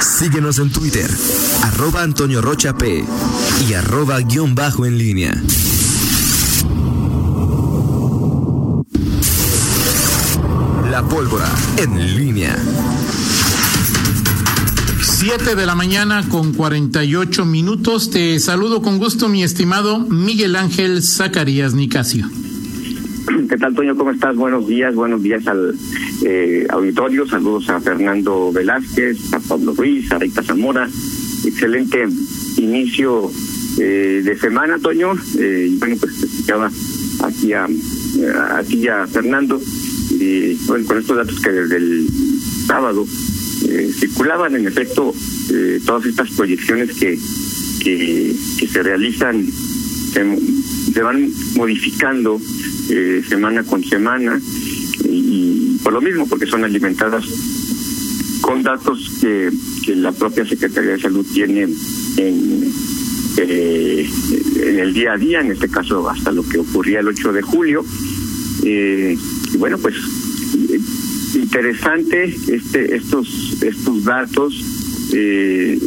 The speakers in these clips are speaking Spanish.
Síguenos en Twitter, arroba Antonio Rocha P y arroba guion bajo en línea. La pólvora en línea. 7 de la mañana con 48 minutos. Te saludo con gusto, mi estimado Miguel Ángel Zacarías Nicasio. ¿Qué tal, Toño? ¿Cómo estás? Buenos días, buenos días al eh, auditorio. Saludos a Fernando Velázquez, a Pablo Ruiz, a Rita Zamora. Excelente inicio eh, de semana, Toño. Eh, y bueno, pues escuchaba aquí a, aquí a Fernando. Y bueno, con estos datos que desde el sábado circulaban, en efecto, todas estas proyecciones que, que, se realizan se van modificando eh, semana con semana y, por lo mismo porque son alimentadas con datos que, que la propia Secretaría de Salud tiene en, eh, en el día a día, en este caso hasta lo que ocurría el 8 de julio. Eh, y bueno, pues interesante este estos estos datos y,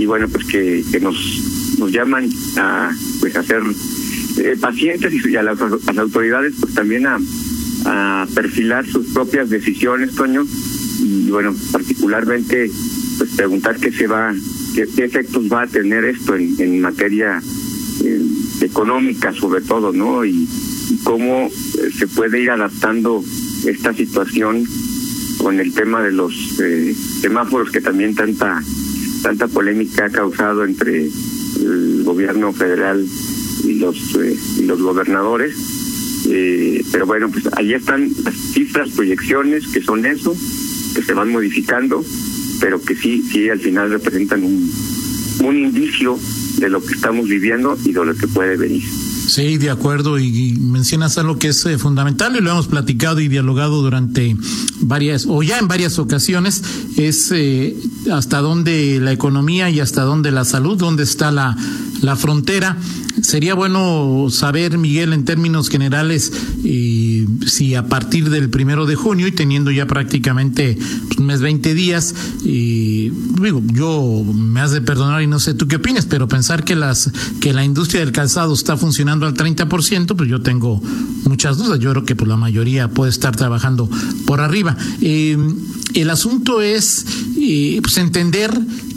y, bueno pues que, que nos nos llaman a pues hacer eh, pacientes y a las, autoridades pues también a, a perfilar sus propias decisiones, Toño, y bueno, particularmente pues preguntar qué se va, qué, efectos va a tener esto en, en materia eh, económica sobre todo, ¿no? Y, cómo eh, se puede ir adaptando esta situación con el tema de los semáforos que también tanta tanta polémica ha causado entre el gobierno federal y los eh, los gobernadores eh, pero bueno pues ahí están las cifras proyecciones que son eso que se van modificando pero que sí sí al final representan un un indicio de lo que estamos viviendo y de lo que puede venir Sí, de acuerdo, y, mencionas algo que es eh, fundamental y lo hemos platicado y dialogado durante varias, o ya en varias ocasiones, es eh, hasta dónde la economía y hasta dónde la salud, dónde está la, la frontera. Sería bueno saber, Miguel, en términos generales, eh, si a partir del primero de junio y teniendo ya prácticamente pues, un mes 20 días, y digo, yo me has de perdonar y no sé tú qué opinas, pero pensar que las que la industria del calzado está funcionando al 30%, pues yo tengo muchas dudas. Yo creo que pues, la mayoría puede estar trabajando por arriba. Eh, el asunto es eh, pues entender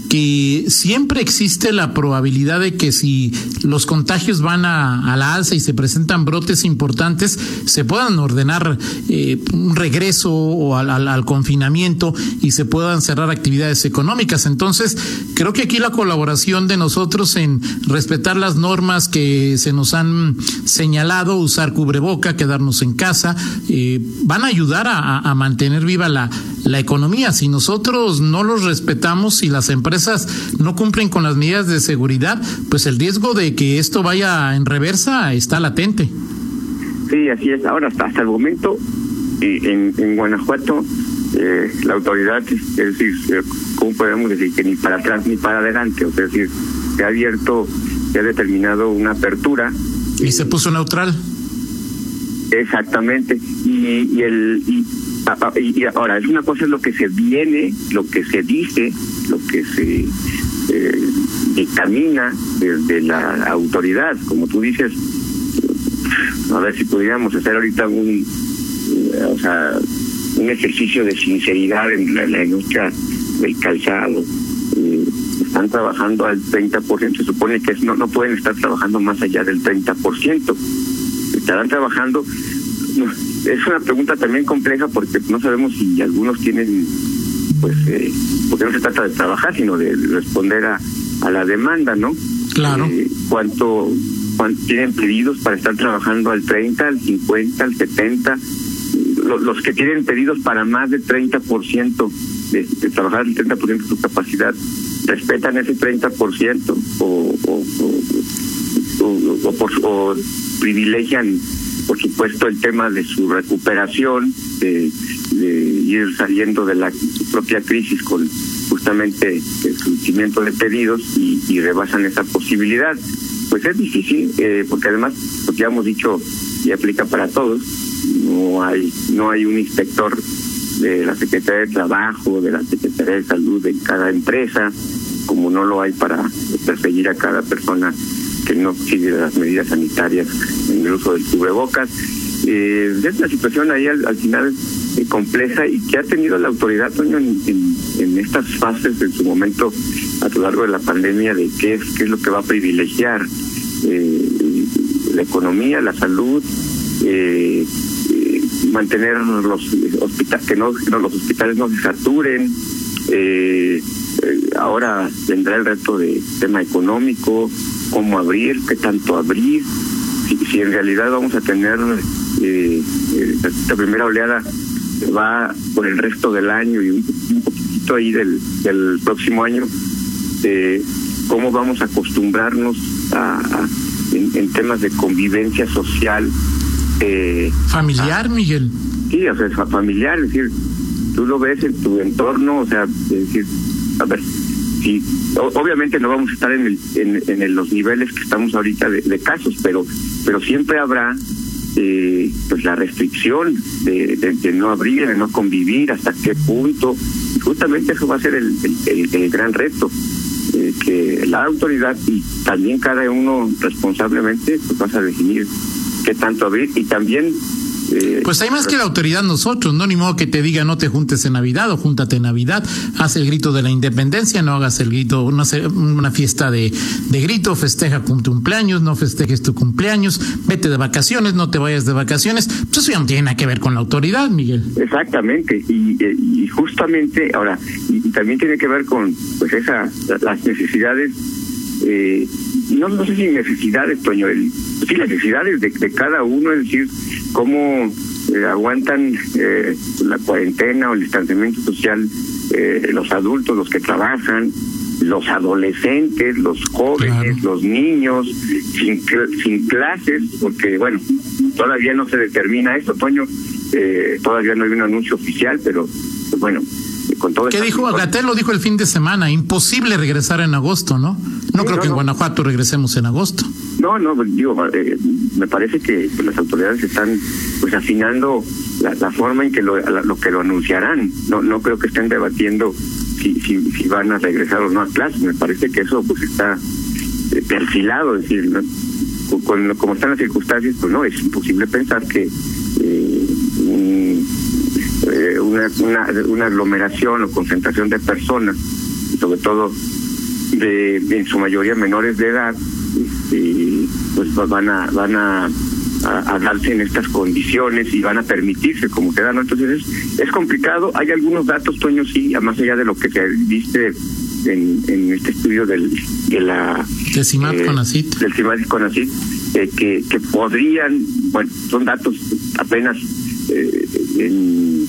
que siempre existe la probabilidad de que si los contagios van a, la alza y se presentan brotes importantes, se puedan ordenar eh, un regreso o al, al, confinamiento y se puedan cerrar actividades económicas. Entonces, creo que aquí la colaboración de nosotros en respetar las normas que se nos han señalado, usar cubreboca, quedarnos en casa, eh, van a ayudar a, a mantener viva la, la economía. Si nosotros no los respetamos y las empresas no cumplen con las medidas de seguridad, pues el riesgo de que esto vaya en reversa está latente. Sí, así es. Ahora, hasta, hasta el momento, en, en Guanajuato, eh, la autoridad, es decir, eh, ¿cómo podemos decir? Que ni para atrás ni para adelante, o sea, es decir, se ha abierto, se ha determinado una apertura. Y se puso neutral. Exactamente. Y, y el y, y ahora es una cosa es lo que se viene, lo que se dice, lo que se eh, dictamina desde la autoridad, como tú dices, a ver si pudiéramos hacer ahorita un, o sea, un ejercicio de sinceridad en la, industria del calzado. Eh, están trabajando al 30%, se supone que no, no pueden estar trabajando más allá del 30%. Estarán trabajando es una pregunta también compleja porque no sabemos si algunos tienen, pues, eh, porque no se trata de trabajar, sino de responder a, a la demanda, ¿no? Claro. Eh, ¿Cuánto, tienen pedidos para estar trabajando al 30, al 50, al 70? Los, que tienen pedidos para más del 30% de, de trabajar al 30% de su capacidad, ¿respetan ese 30% o, o, o, o, o, o privilegian por supuesto el tema de su recuperación, de, ir saliendo de la propia crisis con justamente el surgimiento de pedidos y, rebasan esa posibilidad. Pues es difícil, eh, porque además, lo que ya hemos dicho y aplica para todos, no hay, no hay un inspector de la Secretaría de Trabajo, de la Secretaría de Salud de cada empresa, como no lo hay para perseguir a cada persona que no sigue las medidas sanitarias en el uso del cubrebocas. Eh, es una situación ahí al, final eh, compleja y que ha tenido la autoridad en, en, estas fases en su momento a lo largo de la pandemia de qué es, qué es lo que va a privilegiar eh, la economía, la salud, eh, eh, mantener los hospitales, que no, los hospitales no se saturen. Eh, ahora vendrá el reto de tema económico, cómo abrir, qué tanto abrir, si, en realidad vamos a tener eh, esta primera oleada va por el resto del año y un, poquito ahí del, del próximo año, eh, cómo vamos a acostumbrarnos a en, temas de convivencia social. Eh, familiar, Miguel. Sí, o sea, familiar, es decir, tú lo ves en tu entorno, o sea, es decir, a ver, obviamente no vamos a estar en, el, en, en los niveles que estamos ahorita de, casos, pero, pero siempre habrá eh, pues la restricción de, no abrir, de no convivir, hasta qué punto. Justamente eso va a ser el gran reto. Eh, que la autoridad y también cada uno responsablemente pues vas a definir qué tanto abrir y también pues hay más que la autoridad nosotros, no ni modo que te diga no te juntes en Navidad o júntate en Navidad, haz el grito de la independencia, no hagas el grito, sé, una fiesta de, de grito, festeja tu cumpleaños, no festejes tu cumpleaños, vete de vacaciones, no te vayas de vacaciones, pues eso ya no tiene nada que ver con la autoridad, Miguel. Exactamente, y, y justamente ahora, y, también tiene que ver con pues esa, las necesidades eh, no, no sé si necesidades, Toño, el, sí necesidades de, de cada uno, es decir, cómo eh, aguantan eh, la cuarentena o el distanciamiento social eh, los adultos, los que trabajan, los adolescentes, los jóvenes, los niños, sin, sin clases, porque bueno, todavía no se determina esto, Toño, todavía no hay un anuncio oficial, pero bueno, con todo... ¿Qué dijo? Agatel lo dijo el fin de semana, imposible regresar en agosto, ¿no? No creo que en Guanajuato regresemos en agosto. No, no, pues, digo, eh, me parece que las autoridades están pues afinando la, forma en que lo, lo, que lo anunciarán. No, no creo que estén debatiendo si van a regresar o no a clases. Me parece que eso pues está eh, perfilado, es decir, con, como están las circunstancias, pues no, es imposible pensar que eh, una, una, una aglomeración o concentración de personas, sobre todo de en su mayoría menores de edad, y pues van a van a, a, darse en estas condiciones y van a permitirse como quedan entonces es, es complicado. Hay algunos datos Toño sí más allá de lo que se viste en, en este estudio del de la del CIMAT eh, Conacit del CIMAT Conacit eh, que que podrían bueno son datos apenas eh, en,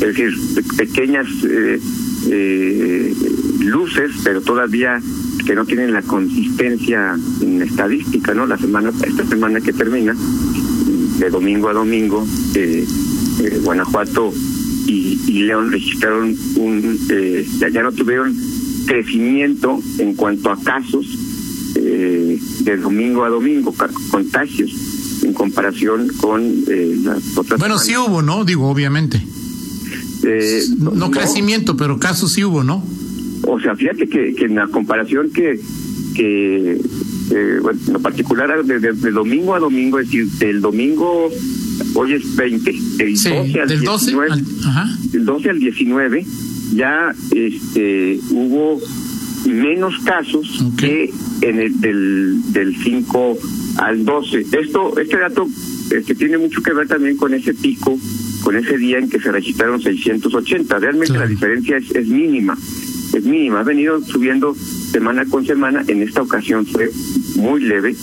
es decir pequeñas eh, eh, luces pero todavía que no tienen la consistencia en estadística, ¿no? La semana, esta semana que termina, de domingo a domingo, eh, eh, Guanajuato y, León registraron un, eh, ya, no tuvieron crecimiento en cuanto a casos de domingo a domingo, contagios, en comparación con las otras. Bueno, sí hubo, ¿no? Digo, obviamente. no, crecimiento, pero casos sí hubo, ¿no? O sea, fíjate que, que en la comparación que, que eh, bueno, en lo particular de, de, domingo a domingo, es decir, del domingo, hoy es 20, del 12 al 19, del 12 al 19, ya este hubo menos casos que en el del, del 5 al 12. Esto, este dato este, tiene mucho que ver también con ese pico, con ese día en que se registraron 680. Realmente la diferencia es, es mínima es mínima, ha venido subiendo semana con semana, en esta ocasión fue muy leve,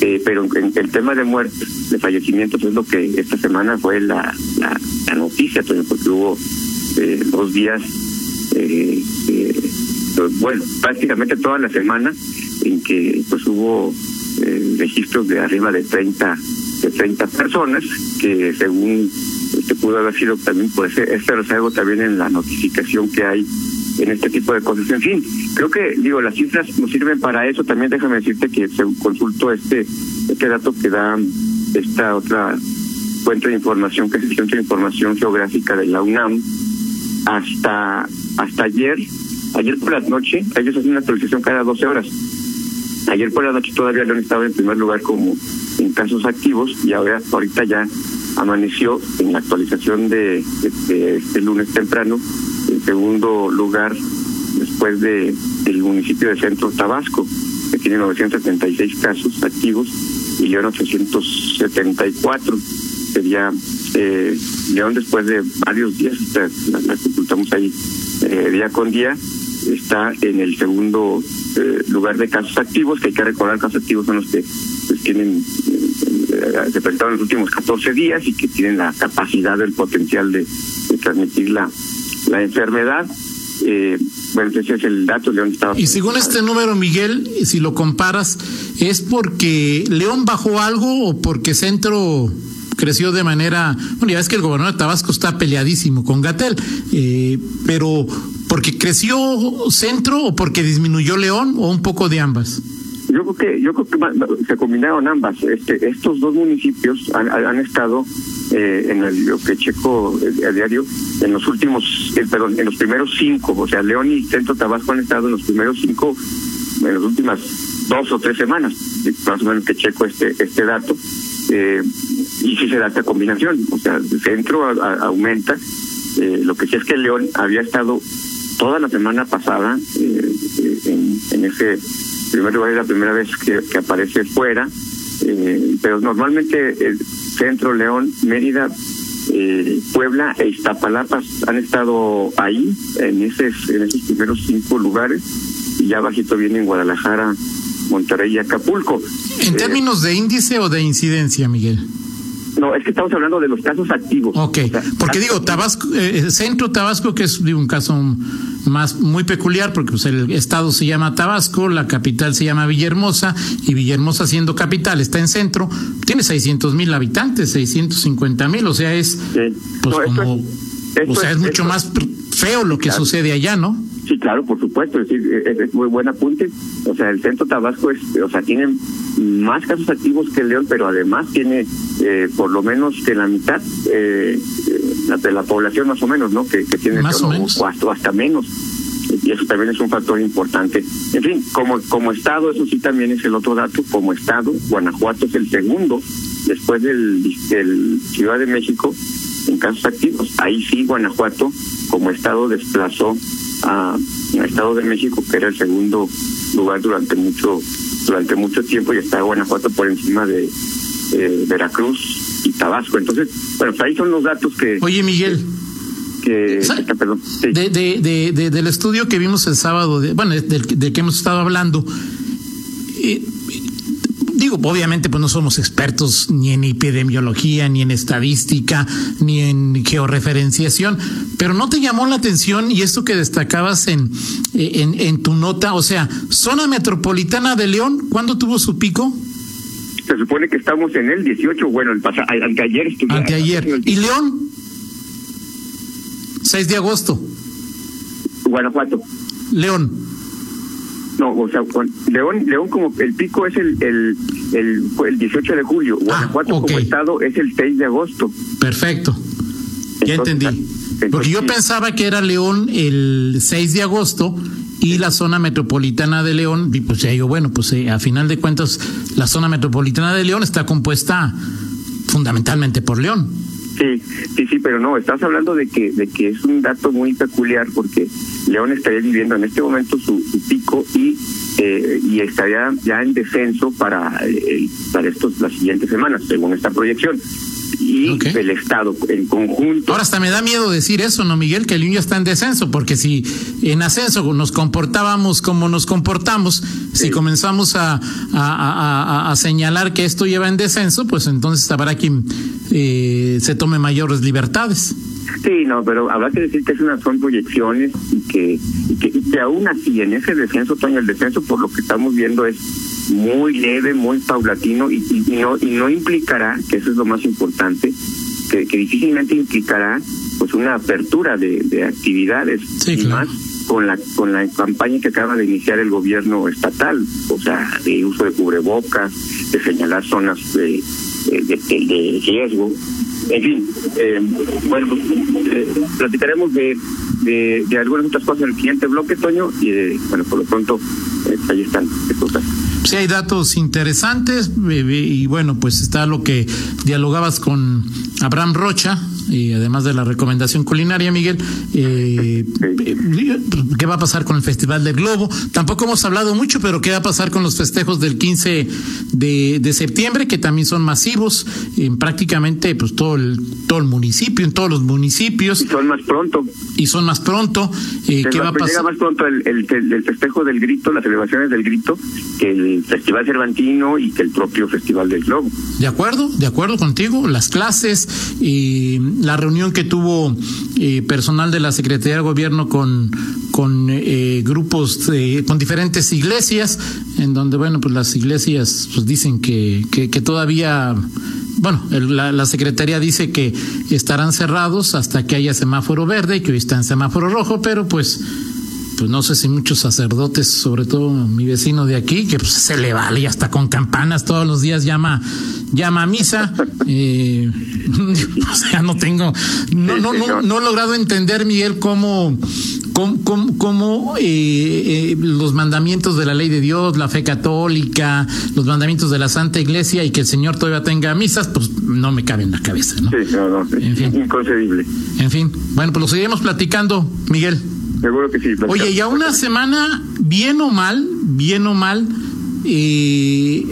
eh, pero en, el tema de muertes, de fallecimientos, es lo que esta semana fue la, la, noticia, porque hubo eh, dos días, eh, pues, bueno, prácticamente toda la semana en que pues hubo registros de arriba de 30 de 30 personas que según este pudo haber sido también pues este rezago también en la notificación que hay en este tipo de cosas. En fin, creo que, digo, las cifras nos sirven para eso. También déjame decirte que se consultó este, este dato que da esta otra fuente de información que es el Centro de Información Geográfica de la UNAM, hasta, hasta ayer, ayer por la noche, ellos hacen una actualización cada 12 horas. Ayer por la noche todavía León estaba en primer lugar como en casos activos y ahora ahorita ya amaneció en la actualización de, este lunes temprano segundo lugar después de el municipio de Centro Tabasco que tiene 976 casos activos y León 874 sería eh, León después de varios días la, la consultamos ahí eh, día con día está en el segundo eh, lugar de casos activos, que hay que recordar casos activos son los que pues, tienen eh, se presentaron en los últimos 14 días y que tienen la capacidad, el potencial de, transmitir la, la enfermedad. Eh, bueno, ese es el dato, León estaba... Y según este número, Miguel, si lo comparas, ¿es porque León bajó algo o porque Centro creció de manera, bueno, ya ves que el gobernador de Tabasco está peleadísimo con Gatel, eh, pero porque creció Centro o porque disminuyó León o un poco de ambas. Creo que yo creo que se combinaron ambas. Este, estos dos municipios han, estado eh, en el, lo que checo a diario en los últimos, eh, perdón, en los primeros cinco, o sea, León y Centro Tabasco han estado en los primeros cinco, en las últimas dos o tres semanas, más o menos que checo este este dato. Eh, y si se da esta combinación, o sea, el centro aumenta, eh, lo que sí es que León había estado toda la semana pasada eh, en, ese primer lugar, es la primera vez que, que aparece fuera, eh, pero normalmente el centro, León, Mérida, eh, Puebla e Iztapalapa han estado ahí, en, ese, en esos primeros cinco lugares, y ya bajito viene en Guadalajara, Monterrey y Acapulco. ¿En términos de índice o de incidencia, Miguel? No, es que estamos hablando de los casos activos. Ok, porque digo, Tabasco, eh, Centro Tabasco, que es un caso más muy peculiar, porque pues, el estado se llama Tabasco, la capital se llama Villahermosa, y Villahermosa siendo capital, está en centro, tiene 600 mil habitantes, 650 mil, o sea, es pues como, o sea, es, mucho más feo lo que sucede allá, ¿no? Sí, claro, por supuesto, es decir, es, muy buen apunte. O sea, el centro Tabasco es, o sea, tiene más casos activos que el León, pero además tiene eh, por lo menos que la mitad eh, de la población más o menos, ¿no? Que, que tiene más o, menos. o hasta menos. Y eso también es un factor importante. En fin, como como estado, eso sí también es el otro dato. Como estado, Guanajuato es el segundo después del, del Ciudad de México en casos activos. Ahí sí, Guanajuato como estado desplazó a, Estado de México, que era el segundo lugar durante mucho durante mucho tiempo y está Guanajuato por encima de Veracruz y Tabasco. Entonces, bueno, pues ahí son los datos que... Oye, Miguel. Que, perdón, de, de, de, del estudio que vimos el sábado, bueno, del, que hemos estado hablando, eh, digo, obviamente pues no somos expertos ni en epidemiología, ni en estadística, ni en georreferenciación, pero ¿no te llamó la atención y esto que destacabas en, en, en tu nota? O sea, zona metropolitana de León, ¿cuándo tuvo su pico? Se supone que estamos en el 18, bueno, el pasa, anteayer. Anteayer. ¿Y León? 6 de agosto. Guanajuato. León. No, o sea, León, León como el pico es el el, el, el 18 de julio, Guanajuato como estado es el 6 de agosto. Perfecto. Ya entendí. Porque yo pensaba que era León el 6 de agosto y la zona metropolitana de León, y pues ya digo, bueno, pues eh, a final de cuentas la zona metropolitana de León está compuesta fundamentalmente por León. Sí, sí, sí, pero no, estás hablando de que de que es un dato muy peculiar porque León estaría viviendo en este momento su, pico y eh, y estaría ya en descenso para eh, para estos las siguientes semanas según esta proyección y el Estado en conjunto. Ahora hasta me da miedo decir eso, ¿no, Miguel? Que el niño está en descenso, porque si en ascenso nos comportábamos como nos comportamos, si comenzamos a, a, a, señalar que esto lleva en descenso, pues entonces habrá quien eh, se tome mayores libertades. Sí, no, pero habrá que decir que es una, son proyecciones y que, y que, y que aún así en ese descenso, Toño, el descenso por lo que estamos viendo es muy leve, muy paulatino y, y, no y no implicará, que eso es lo más importante, que, que difícilmente implicará pues una apertura de, de actividades sí, y más con la con la campaña que acaba de iniciar el gobierno estatal, o sea, de uso de cubrebocas, de señalar zonas de, de, de, de riesgo en fin, eh, bueno, pues, eh, platicaremos de, de, de, algunas otras cosas en el siguiente bloque, Toño, y eh, bueno, por lo pronto eh, ahí están. Sí, hay datos interesantes y bueno, pues está lo que dialogabas con Abraham Rocha, y además de la recomendación culinaria, Miguel, eh, ¿qué va a pasar con el Festival del Globo? Tampoco hemos hablado mucho, pero ¿qué va a pasar con los festejos del 15 de, de septiembre, que también son masivos en prácticamente pues todo el, todo el municipio, en todos los municipios? Y son más pronto. Y son más pronto. Eh, ¿Qué va a pasar? Llega más pronto el, el, el, festejo del grito, las celebraciones del grito, que el Festival Cervantino y que el propio Festival del Globo. De acuerdo, de acuerdo contigo. Las clases y la reunión que tuvo eh, personal de la Secretaría de Gobierno con, con eh, grupos, con diferentes iglesias, en donde, bueno, pues las iglesias pues dicen que, que, todavía bueno, la, la, Secretaría dice que estarán cerrados hasta que haya semáforo verde que hoy está en semáforo rojo, pero pues pues no sé si muchos sacerdotes, sobre todo mi vecino de aquí, que pues, se le vale y hasta con campanas todos los días llama llama a misa. Eh, o sea, no tengo, no, no, no, no he logrado entender, Miguel, cómo, cómo, cómo, eh, eh, los mandamientos de la ley de Dios, la fe católica, los mandamientos de la Santa Iglesia y que el Señor todavía tenga misas, pues no me cabe en la cabeza, ¿no? Sí, no, no, en fin. inconcebible. En fin, bueno, pues lo seguiremos platicando, Miguel. Seguro que sí. Oye, ya una semana, bien o mal, bien o mal, eh,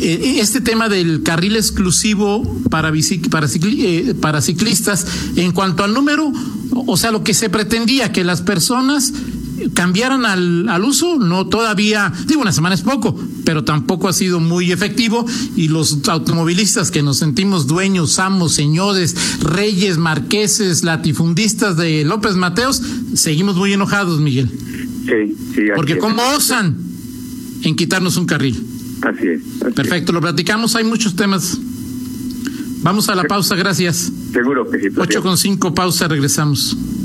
eh, este tema del carril exclusivo para, para, eh, para ciclistas, en cuanto al número, o sea, lo que se pretendía, que las personas cambiaran al, al, uso, no todavía, digo, una semana es poco, pero tampoco ha sido muy efectivo y los automovilistas que nos sentimos dueños, amos, señores, reyes, marqueses, latifundistas de López Mateos, seguimos muy enojados, Miguel. Sí, sí. Porque ¿cómo osan en quitarnos un carril? Así es. Perfecto, lo platicamos, hay muchos temas. Vamos a la pausa, gracias. Seguro que sí. 8 con 5, pausa, regresamos.